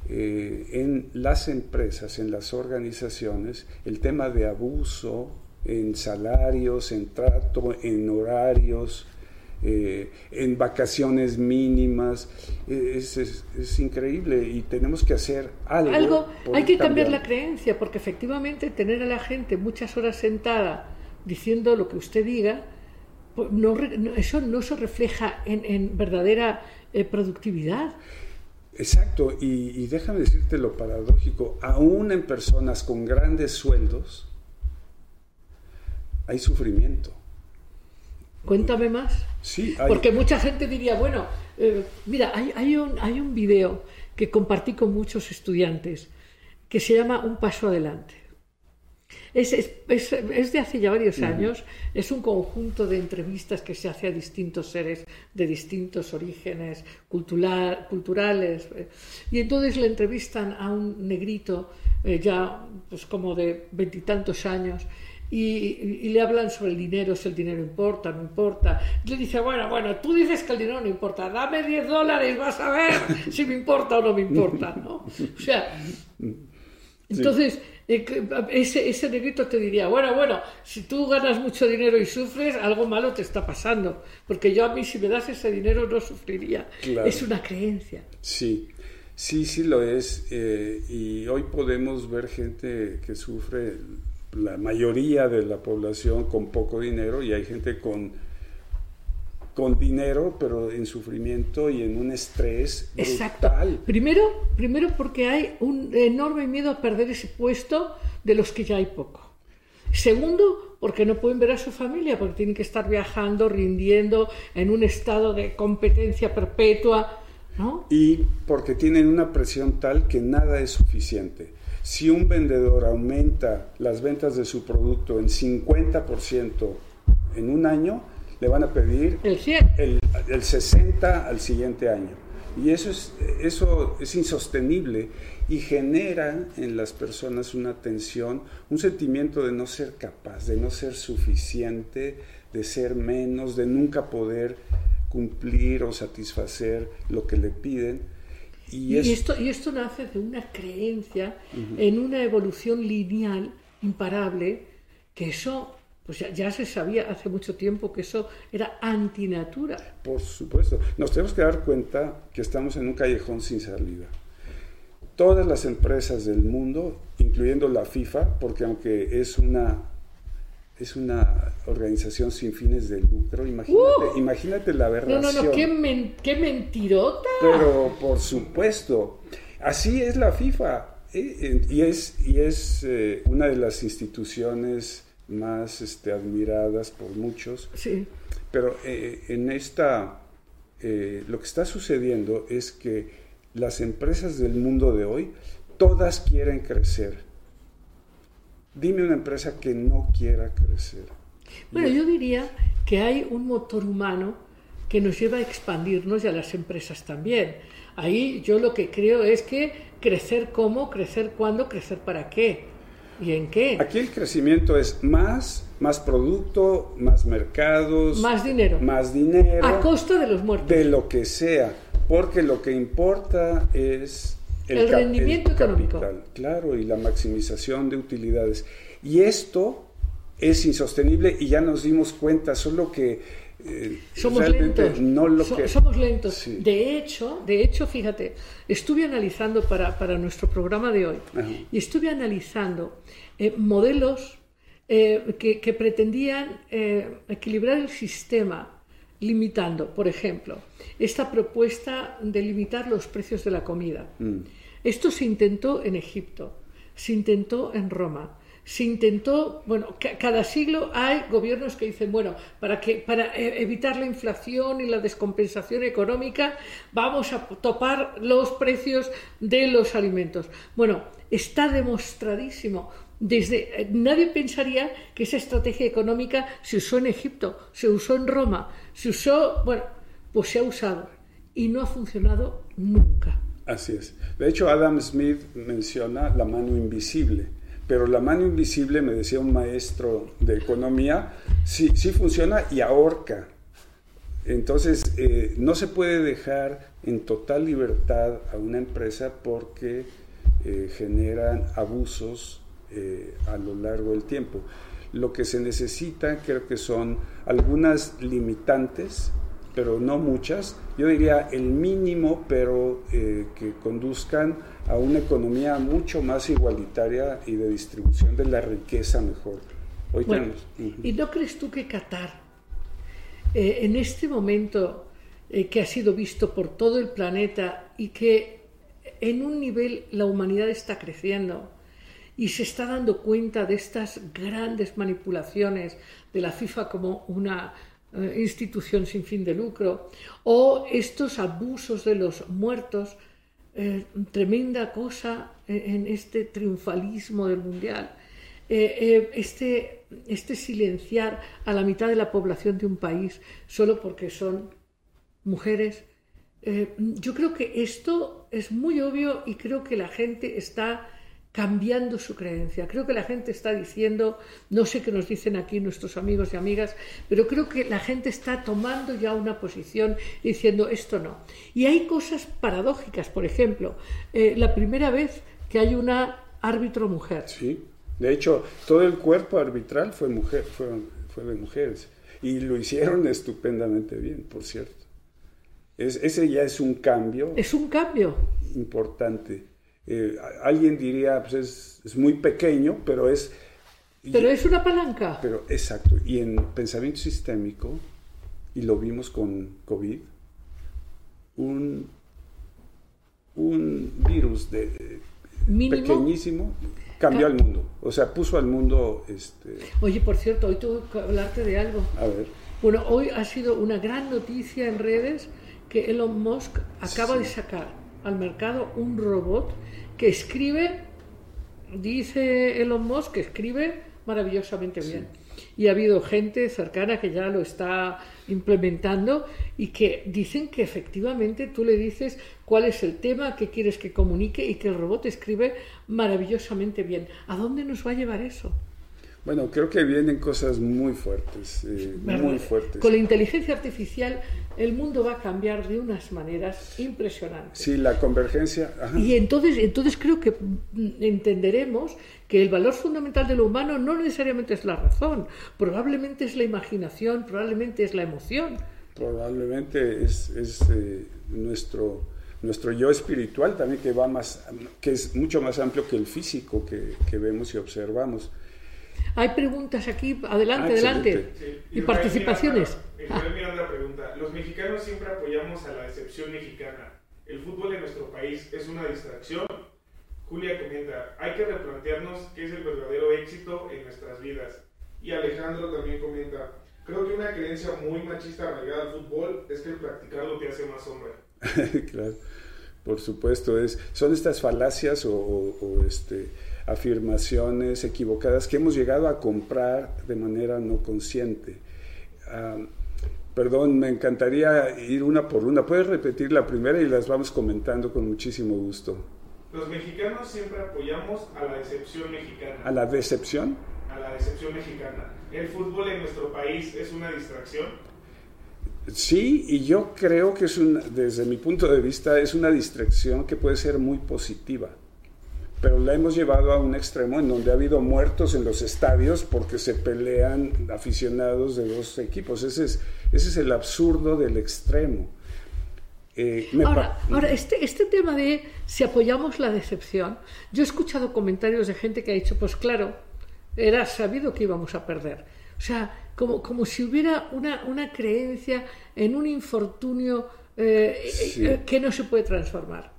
eh, en las empresas, en las organizaciones, el tema de abuso en salarios, en trato, en horarios, eh, en vacaciones mínimas. Es, es, increíble y tenemos que hacer algo. algo hay que cambiar la creencia, porque efectivamente tener a la gente muchas horas sentada diciendo lo que usted diga, pues no, eso no se refleja en, en verdadera eh, productividad. Exacto, y, y, déjame decirte lo paradójico, aún en personas con grandes sueldos, hay sufrimiento. Cuéntame más. Sí, Porque mucha gente diría, bueno, eh, mira, hay, hay, un, hay un video que compartí con muchos estudiantes que se llama Un Paso Adelante. Es, es, es, de hace ya varios años, es un conjunto de entrevistas que se hace a distintos seres de distintos orígenes culturales. Y entonces le entrevistan a un negrito eh, ya pues como de veintitantos años y, le hablan sobre el dinero, si el dinero importa, no importa. Y le dice, bueno, bueno, tú dices que el dinero no importa, dame 10 dólares, vas a ver si me importa o no me importa, ¿no? O sea, entonces... Eh, ese, ese negrito te diría, bueno, bueno, si tú ganas mucho dinero y sufres, algo malo te está pasando, porque yo a mí si me das ese dinero no sufriría. Es una creencia. Sí, sí, sí lo es. Eh, y hoy podemos ver gente que sufre la mayoría de la población con poco dinero y hay gente con, con dinero, pero en sufrimiento y en un estrés brutal. Exacto. Primero, primero porque hay un enorme miedo a perder ese puesto de los que ya hay poco. Segundo, porque no pueden ver a su familia, porque tienen que estar viajando, rindiendo en un estado de competencia perpetua. ¿no? Y porque tienen una presión tal que nada es suficiente. Si un vendedor aumenta las ventas de su producto en 50% en un año, le van a pedir el, 100. el, 60 al siguiente año. Y eso es, eso es insostenible y genera en las personas una tensión, un sentimiento de no ser capaz, de no ser suficiente, de ser menos, de nunca poder cumplir o satisfacer lo que le piden. Y, esto, y esto nace de una creencia en una evolución lineal imparable, que eso pues ya, se sabía hace mucho tiempo que eso era antinatura. Por supuesto. Nos tenemos que dar cuenta que estamos en un callejón sin salida. Todas las empresas del mundo, incluyendo la FIFA, porque aunque es una, es una organización sin fines de lucro. Imagínate, Uh. imagínate la No, aberración. no, no, qué, men- qué mentirota. Pero por supuesto, así es la FIFA y es, y es eh, una de las instituciones más este, admiradas por muchos. Sí, Pero eh, en esta, eh, lo que está sucediendo es que las empresas del mundo de hoy, todas quieren crecer. Dime una empresa que no quiera crecer. Bueno, yo diría que hay un motor humano que nos lleva a expandirnos y a las empresas también. Ahí yo lo que creo es que crecer cómo, crecer cuándo, crecer para qué y en qué. Aquí el crecimiento es más, más producto, más mercados, Más dinero. más dinero. A costa de los muertos. de lo que sea, porque lo que importa es El rendimiento económico. capital, claro, y la maximización de utilidades. Y esto es insostenible y ya nos dimos cuenta, solo que eh, Somos lentos. no lo So- que Somos lentos. Sí. De hecho, de hecho, fíjate, estuve analizando para, para nuestro programa de hoy Ajá. y estuve analizando eh, modelos eh, que, que pretendían equilibrar el sistema limitando, por ejemplo, esta propuesta de limitar los precios de la comida. Mm. Esto se intentó en Egipto, se intentó en Roma, se intentó, bueno, ca- cada siglo hay gobiernos que dicen, bueno, para que para eh, evitar la inflación y la descompensación económica, vamos a topar los precios de los alimentos. Bueno, está demostradísimo. Desde eh, nadie pensaría que esa estrategia económica se usó en Egipto, se usó en Roma, se usó, bueno, pues se ha usado y no ha funcionado nunca. Así es. De hecho, Adam Smith menciona la mano invisible, pero la mano invisible, me decía un maestro de economía, sí, sí funciona y ahorca. Entonces, eh, no se puede dejar en total libertad a una empresa porque eh, generan abusos eh, a lo largo del tiempo. Lo que se necesita creo que son algunas limitantes, pero no muchas. Yo diría el mínimo, pero eh, que conduzcan a una economía mucho más igualitaria y de distribución de la riqueza mejor. Hoy Bueno, tenemos. Ujú. ¿y no crees tú que Qatar, eh, en este momento eh, que ha sido visto por todo el planeta y que en un nivel la humanidad está creciendo y se está dando cuenta de estas grandes manipulaciones de la FIFA como una eh, institución sin fin de lucro o estos abusos de los muertos, eh, tremenda cosa en, este triunfalismo del mundial. Eh, este, este silenciar a la mitad de la población de un país solo porque son mujeres. Yo creo que esto es muy obvio y creo que la gente está cambiando su creencia. Creo que la gente está diciendo, no sé qué nos dicen aquí nuestros amigos y amigas, pero creo que la gente está tomando ya una posición diciendo esto no. Y hay cosas paradójicas, por ejemplo, eh, la primera vez que hay una árbitro mujer. Sí. De hecho, todo el cuerpo arbitral fue, mujer, fue, fue de mujeres. Y lo hicieron (laughs) estupendamente bien, por cierto. Es, ese ya es un cambio Es un cambio. importante. Eh, alguien diría, pues es, es muy pequeño, pero es... Pero es una palanca. Pero exacto. Y en pensamiento sistémico, y lo vimos con COVID, un, un virus de Mínimo. pequeñísimo cambió al mundo. O sea, puso al mundo, este, Oye, por cierto, hoy tengo que hablarte de algo. a ver, Bueno, hoy ha sido una gran noticia en redes que Elon Musk acaba de sacar al mercado un robot que escribe, dice Elon Musk, que escribe maravillosamente bien. Y ha habido gente cercana que ya lo está implementando y que dicen que efectivamente tú le dices cuál es el tema que quieres que comunique y que el robot escribe maravillosamente bien. ¿A dónde nos va a llevar eso? Bueno, creo que vienen cosas muy fuertes, eh, muy fuertes. Con la inteligencia artificial el mundo va a cambiar de unas maneras impresionantes. Sí, la convergencia, ajá. Y entonces, entonces creo que entenderemos que el valor fundamental de lo humano no necesariamente es la razón, probablemente es la imaginación, probablemente es la emoción. probablemente es, es, eh, nuestro nuestro yo espiritual también que va más que es mucho más amplio que el físico que, que vemos y observamos Hay preguntas aquí, adelante, Ah, adelante. excelente. Y participaciones. Miranda pregunta, los mexicanos siempre apoyamos a la decepción mexicana. ¿El fútbol en nuestro país es una distracción? Julia comenta, hay que replantearnos qué es el verdadero éxito en nuestras vidas. Y Alejandro también comenta, creo que una creencia muy machista arraigada al fútbol es que el practicarlo te hace más hombre. (laughs) claro, por supuesto, es, son estas falacias o, o- o, este, afirmaciones equivocadas que hemos llegado a comprar de manera no consciente. Perdón, me encantaría ir una por una. Puedes repetir la primera y las vamos comentando con muchísimo gusto. Los mexicanos siempre apoyamos a la decepción mexicana. ¿A la decepción? a la decepción mexicana. ¿El fútbol en nuestro país es una distracción? Sí, y yo creo que es una, desde mi punto de vista, es una distracción que puede ser muy positiva. Pero la hemos llevado a un extremo en donde ha habido muertos en los estadios porque se pelean aficionados de dos equipos. Ese es, ese es el absurdo del extremo. Eh, me Ahora, ahora este, este tema de si apoyamos la decepción, yo he escuchado comentarios de gente que ha dicho, pues claro, era sabido que íbamos a perder. O sea, como, como si hubiera una, una creencia en un infortunio eh, Sí. eh, que no se puede transformar.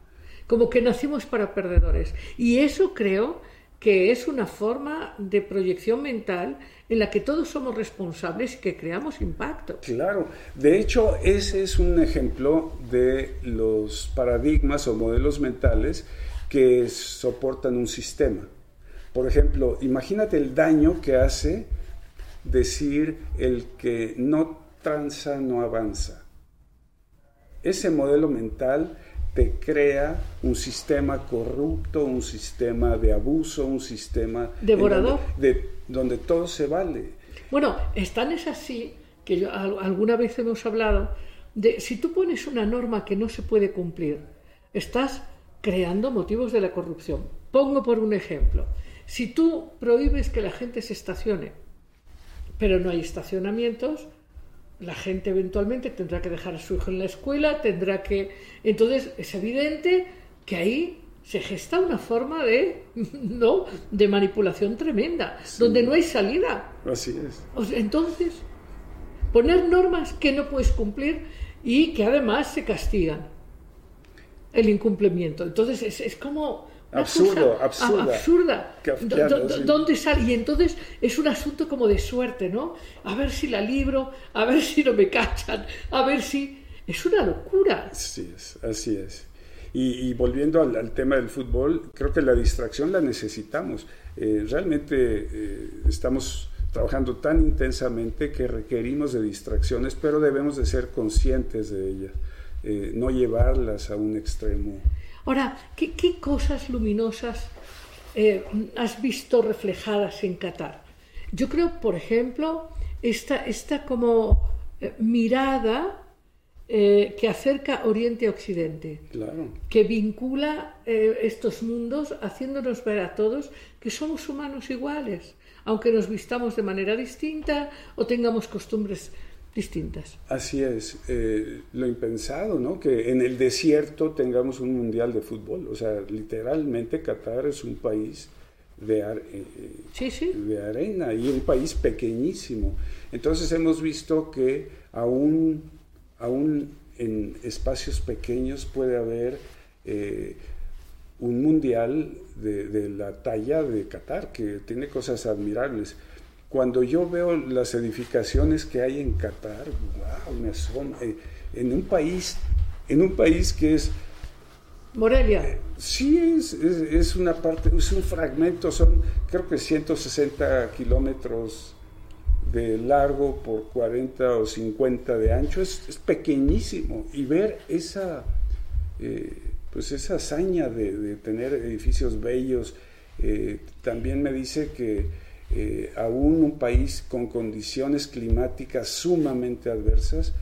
Como que nacimos para perdedores. Y eso creo que es una forma de proyección mental en la que todos somos responsables y que creamos impacto. Claro, de hecho ese es un ejemplo de los paradigmas o modelos mentales que soportan un sistema. Por ejemplo, imagínate el daño que hace decir el que no tranza no avanza. Ese modelo mental te crea un sistema corrupto, un sistema de abuso, un sistema Devorador. donde, de- donde todo se vale. Bueno, están es así que yo, alguna vez hemos hablado de si tú pones una norma que no se puede cumplir, estás creando motivos de la corrupción. Pongo por un ejemplo. Si tú prohíbes que la gente se estacione, pero no hay estacionamientos, la gente eventualmente tendrá que dejar a su hijo en la escuela, tendrá que... Entonces es evidente que ahí se gesta una forma de, (laughs) ¿no? de manipulación tremenda, donde no hay salida. Así es. Entonces, poner normas que no puedes cumplir y que además se castigan el incumplimiento. Entonces, es, es como... Absurdo, cosa absurda. absurda. Kafkiano, sí. ¿Dónde sale? Y entonces es un asunto como de suerte, ¿no? A ver si la libro, a ver si no me cachan, a ver si... Es una locura. Así es, así es. Y, y volviendo al, al tema del fútbol, creo que la distracción la necesitamos. Eh, realmente eh, estamos trabajando tan intensamente que requerimos de distracciones, pero debemos de ser conscientes de ellas, eh, no llevarlas a un extremo. Ahora, ¿qué, qué cosas luminosas eh, has visto reflejadas en Qatar? Yo creo, por ejemplo, esta, esta como eh, mirada eh, que acerca Oriente a Occidente, Claro. que vincula eh, estos mundos, haciéndonos ver a todos que somos humanos iguales, aunque nos vistamos de manera distinta o tengamos costumbres distintas. Así es, eh, lo impensado, ¿no? Que en el desierto tengamos un mundial de fútbol. O sea, literalmente Qatar es un país de, ar- eh, Sí, sí. de arena y un país pequeñísimo. Entonces hemos visto que aún, aún en espacios pequeños puede haber eh, un mundial de, de la talla de Qatar, que tiene cosas admirables. Cuando yo veo las edificaciones que hay en Qatar, wow, me asombra. Eh, en un país, en un país que es Morelia. Sí, es, es, es una parte, es un fragmento, son creo que 160 kilómetros de largo por 40 o 50 de ancho, es, es pequeñísimo. Y ver esa, eh, pues esa hazaña de, de tener edificios bellos, eh, también me dice que eh, aún un país con condiciones climáticas sumamente adversas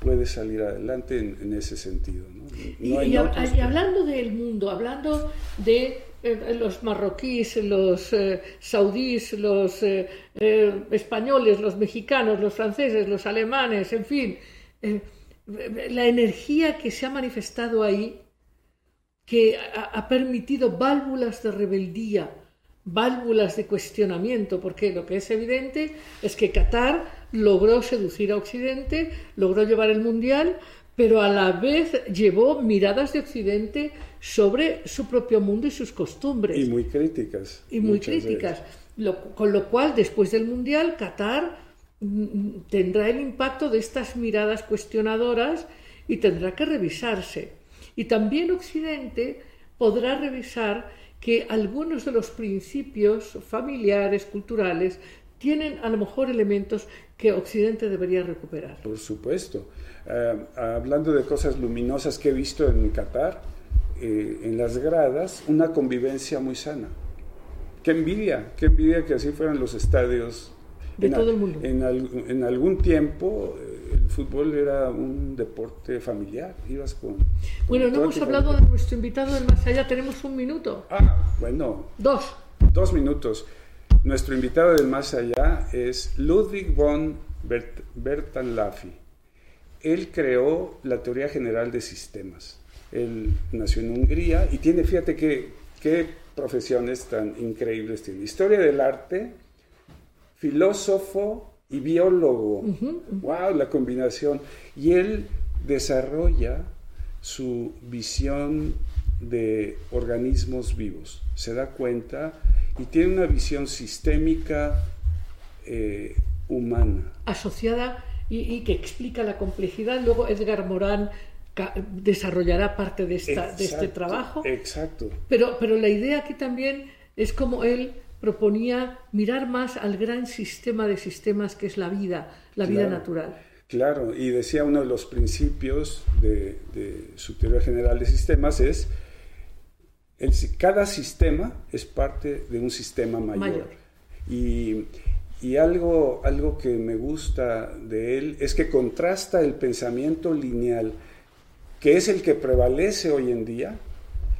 puede salir adelante en, en ese sentido. ¿no? Y, No hay y hab- otros y que- hablando del mundo, hablando de eh, los marroquíes, los eh, saudíes, los eh, españoles, los mexicanos, los franceses, los alemanes, en fin, la energía que se ha manifestado ahí, que ha, ha permitido válvulas de rebeldía válvulas de cuestionamiento, porque lo que es evidente es que Qatar logró seducir a Occidente, logró llevar el Mundial, pero a la vez llevó miradas de Occidente sobre su propio mundo y sus costumbres. Y muy críticas. Y muy críticas. con lo cual, después del Mundial, Qatar mm, tendrá el impacto de estas miradas cuestionadoras y tendrá que revisarse. Y también Occidente podrá revisar que algunos de los principios familiares, culturales, tienen a lo mejor elementos que Occidente debería recuperar. Por supuesto. Eh, hablando de cosas luminosas que he visto en Qatar, eh, en las gradas, una convivencia muy sana. Qué envidia, qué envidia que así fueran los estadios. De todo el mundo. En, en algún tiempo eh, fútbol era un deporte familiar, ibas con... Bueno, no hemos hablado de nuestro invitado del más allá, tenemos un minuto. Ah, bueno. Dos. Dos minutos. Nuestro invitado del más allá es Ludwig von Bert Bertalanffy. Él creó la teoría general de sistemas. Él nació en Hungría y tiene, fíjate qué, qué profesiones tan increíbles tiene. Historia del arte, filósofo y biólogo. ¡Wow! La combinación. Y él desarrolla su visión de organismos vivos. Se da cuenta y tiene una visión sistémica eh, humana. Asociada y, que explica la complejidad. Luego Edgar Morán desarrollará parte de, esta, de este trabajo. Exacto. Pero, pero la idea aquí también es como él proponía mirar más al gran sistema de sistemas que es la vida, la vida natural. Claro, y decía uno de los principios de, su teoría general de sistemas es el, cada sistema es parte de un sistema mayor. Y, y algo, algo que me gusta de él es que contrasta el pensamiento lineal, que es el que prevalece hoy en día.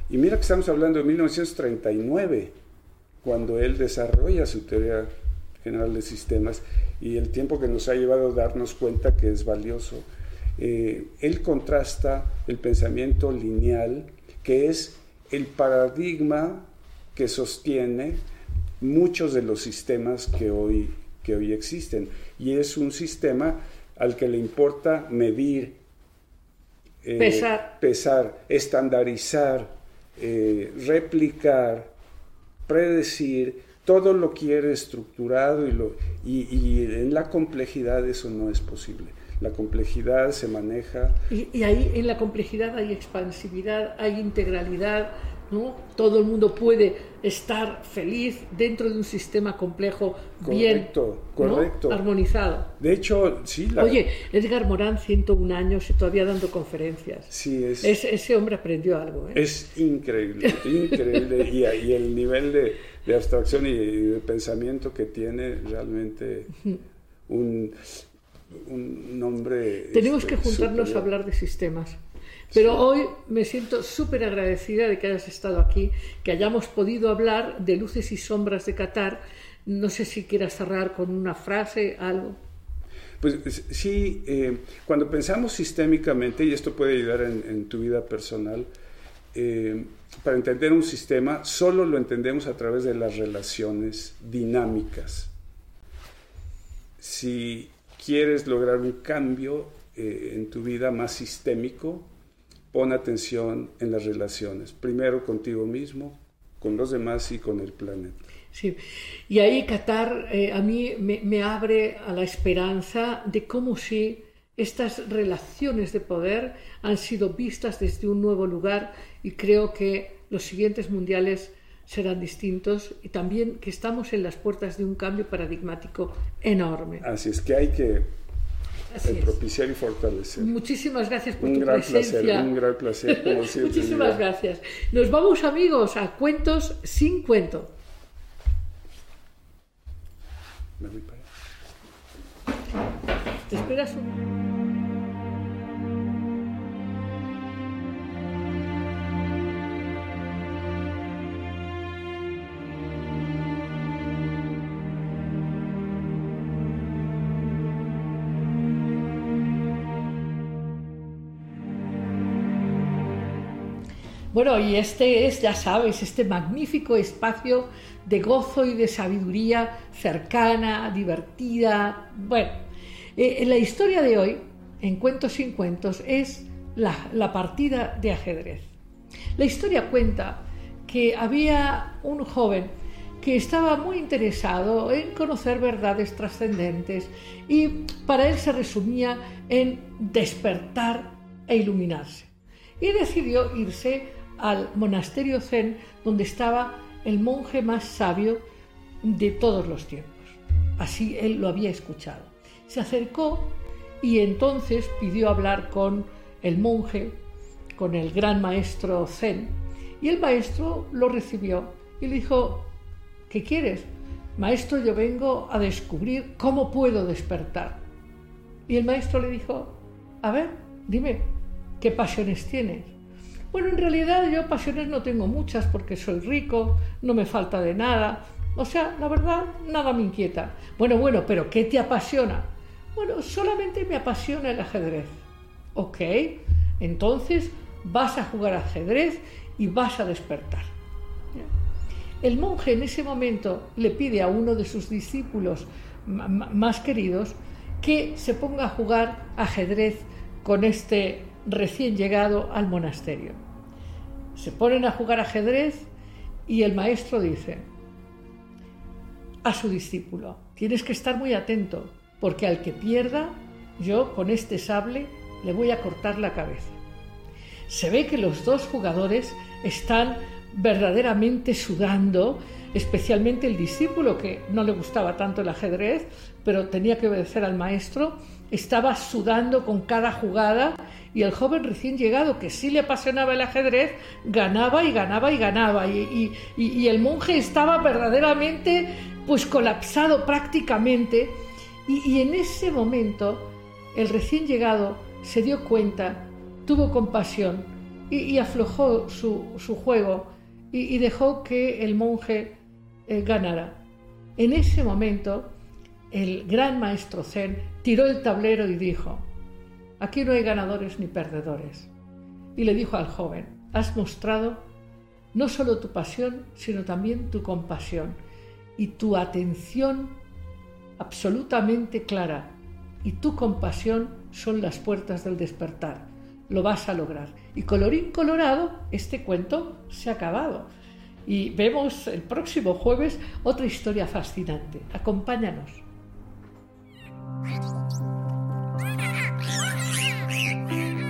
Y mira que estamos hablando de 1939 cuando él desarrolla su teoría general de sistemas y el tiempo que nos ha llevado a darnos cuenta que es valioso, eh, él contrasta el pensamiento lineal, que es el paradigma que sostiene muchos de los sistemas que hoy, que hoy existen. Y es un sistema al que le importa medir, eh, pesar. pesar. estandarizar, eh, replicar, predecir, todo lo quiere estructurado y, lo, y, en la complejidad eso no es posible. La complejidad se maneja. Y, ahí en la complejidad hay expansividad, hay integralidad, ¿no? Todo el mundo puede estar feliz dentro de un sistema complejo, bien correcto. armonizado. De hecho, sí. Oye, Edgar Morán, 101 años y todavía dando conferencias. Sí, es... ese hombre aprendió algo. ¿eh? Es increíble, increíble. y, y, el nivel de, de abstracción y de pensamiento que tiene realmente un, un nombre... Tenemos que este, juntarnos a hablar de sistemas. Pero hoy me siento súper agradecida de que hayas estado aquí, que hayamos podido hablar de luces y sombras de Qatar. No sé si quieras cerrar con una frase, algo. Pues sí, eh, cuando pensamos sistémicamente, y esto puede ayudar en, tu vida personal, eh, para entender un sistema solo lo entendemos a través de las relaciones dinámicas. Si quieres lograr un cambio eh, en tu vida más sistémico, pon atención en las relaciones, primero contigo mismo, con los demás y con el planeta. Sí, y ahí Qatar eh, a mí me, abre a la esperanza de cómo si estas relaciones de poder han sido vistas desde un nuevo lugar y creo que los siguientes mundiales serán distintos y también que estamos en las puertas de un cambio paradigmático enorme. Así es que hay que el propiciar y fortalecer. Muchísimas gracias por un tu gran presencia. Placer, un gran placer, como (laughs) siempre. Muchísimas gracias. Nos vamos, amigos, a cuentos sin cuento. Me voy para allá. ¿Te esperas un... Bueno, y este es, ya sabes, este magnífico espacio de gozo y de sabiduría cercana, divertida. Bueno, eh, la historia de hoy, en Cuentos sin Cuentos, es la, partida de ajedrez. La historia cuenta que había un joven que estaba muy interesado en conocer verdades trascendentes y para él se resumía en despertar e iluminarse. Y decidió irse al monasterio zen donde estaba el monje más sabio de todos los tiempos. Así él lo había escuchado. Se acercó y entonces pidió hablar con el monje, con el gran maestro zen. Y el maestro lo recibió y le dijo, ¿qué quieres? Maestro, yo vengo a descubrir cómo puedo despertar. Y el maestro le dijo, a ver, dime, ¿qué pasiones tienes? Bueno, en realidad yo pasiones no tengo muchas porque soy rico, no me falta de nada. O sea, la verdad, nada me inquieta. Bueno, bueno, pero ¿qué te apasiona? Bueno, solamente me apasiona el ajedrez. Ok, entonces vas a jugar ajedrez y vas a despertar. El monje en ese momento le pide a uno de sus discípulos más queridos que se ponga a jugar ajedrez con este recién llegado al monasterio. Se ponen a jugar ajedrez y el maestro dice a su discípulo, tienes que estar muy atento, porque al que pierda, yo con este sable le voy a cortar la cabeza. Se ve que los dos jugadores están verdaderamente sudando, especialmente el discípulo que no le gustaba tanto el ajedrez, pero tenía que obedecer al maestro, estaba sudando con cada jugada y el joven recién llegado, que sí le apasionaba el ajedrez, ganaba y ganaba y ganaba. Y, el monje estaba verdaderamente pues colapsado prácticamente. Y, en ese momento el recién llegado se dio cuenta, tuvo compasión y, aflojó su, juego y, dejó que el monje eh, ganara. En ese momento el gran maestro Zen tiró el tablero y dijo, aquí no hay ganadores ni perdedores. Y le dijo al joven, has mostrado no solo tu pasión, sino también tu compasión y tu atención absolutamente clara. Y tu compasión son las puertas del despertar. Lo vas a lograr. Y colorín colorado, este cuento se ha acabado. Y vemos el próximo jueves otra historia fascinante. Acompáñanos. Thank you.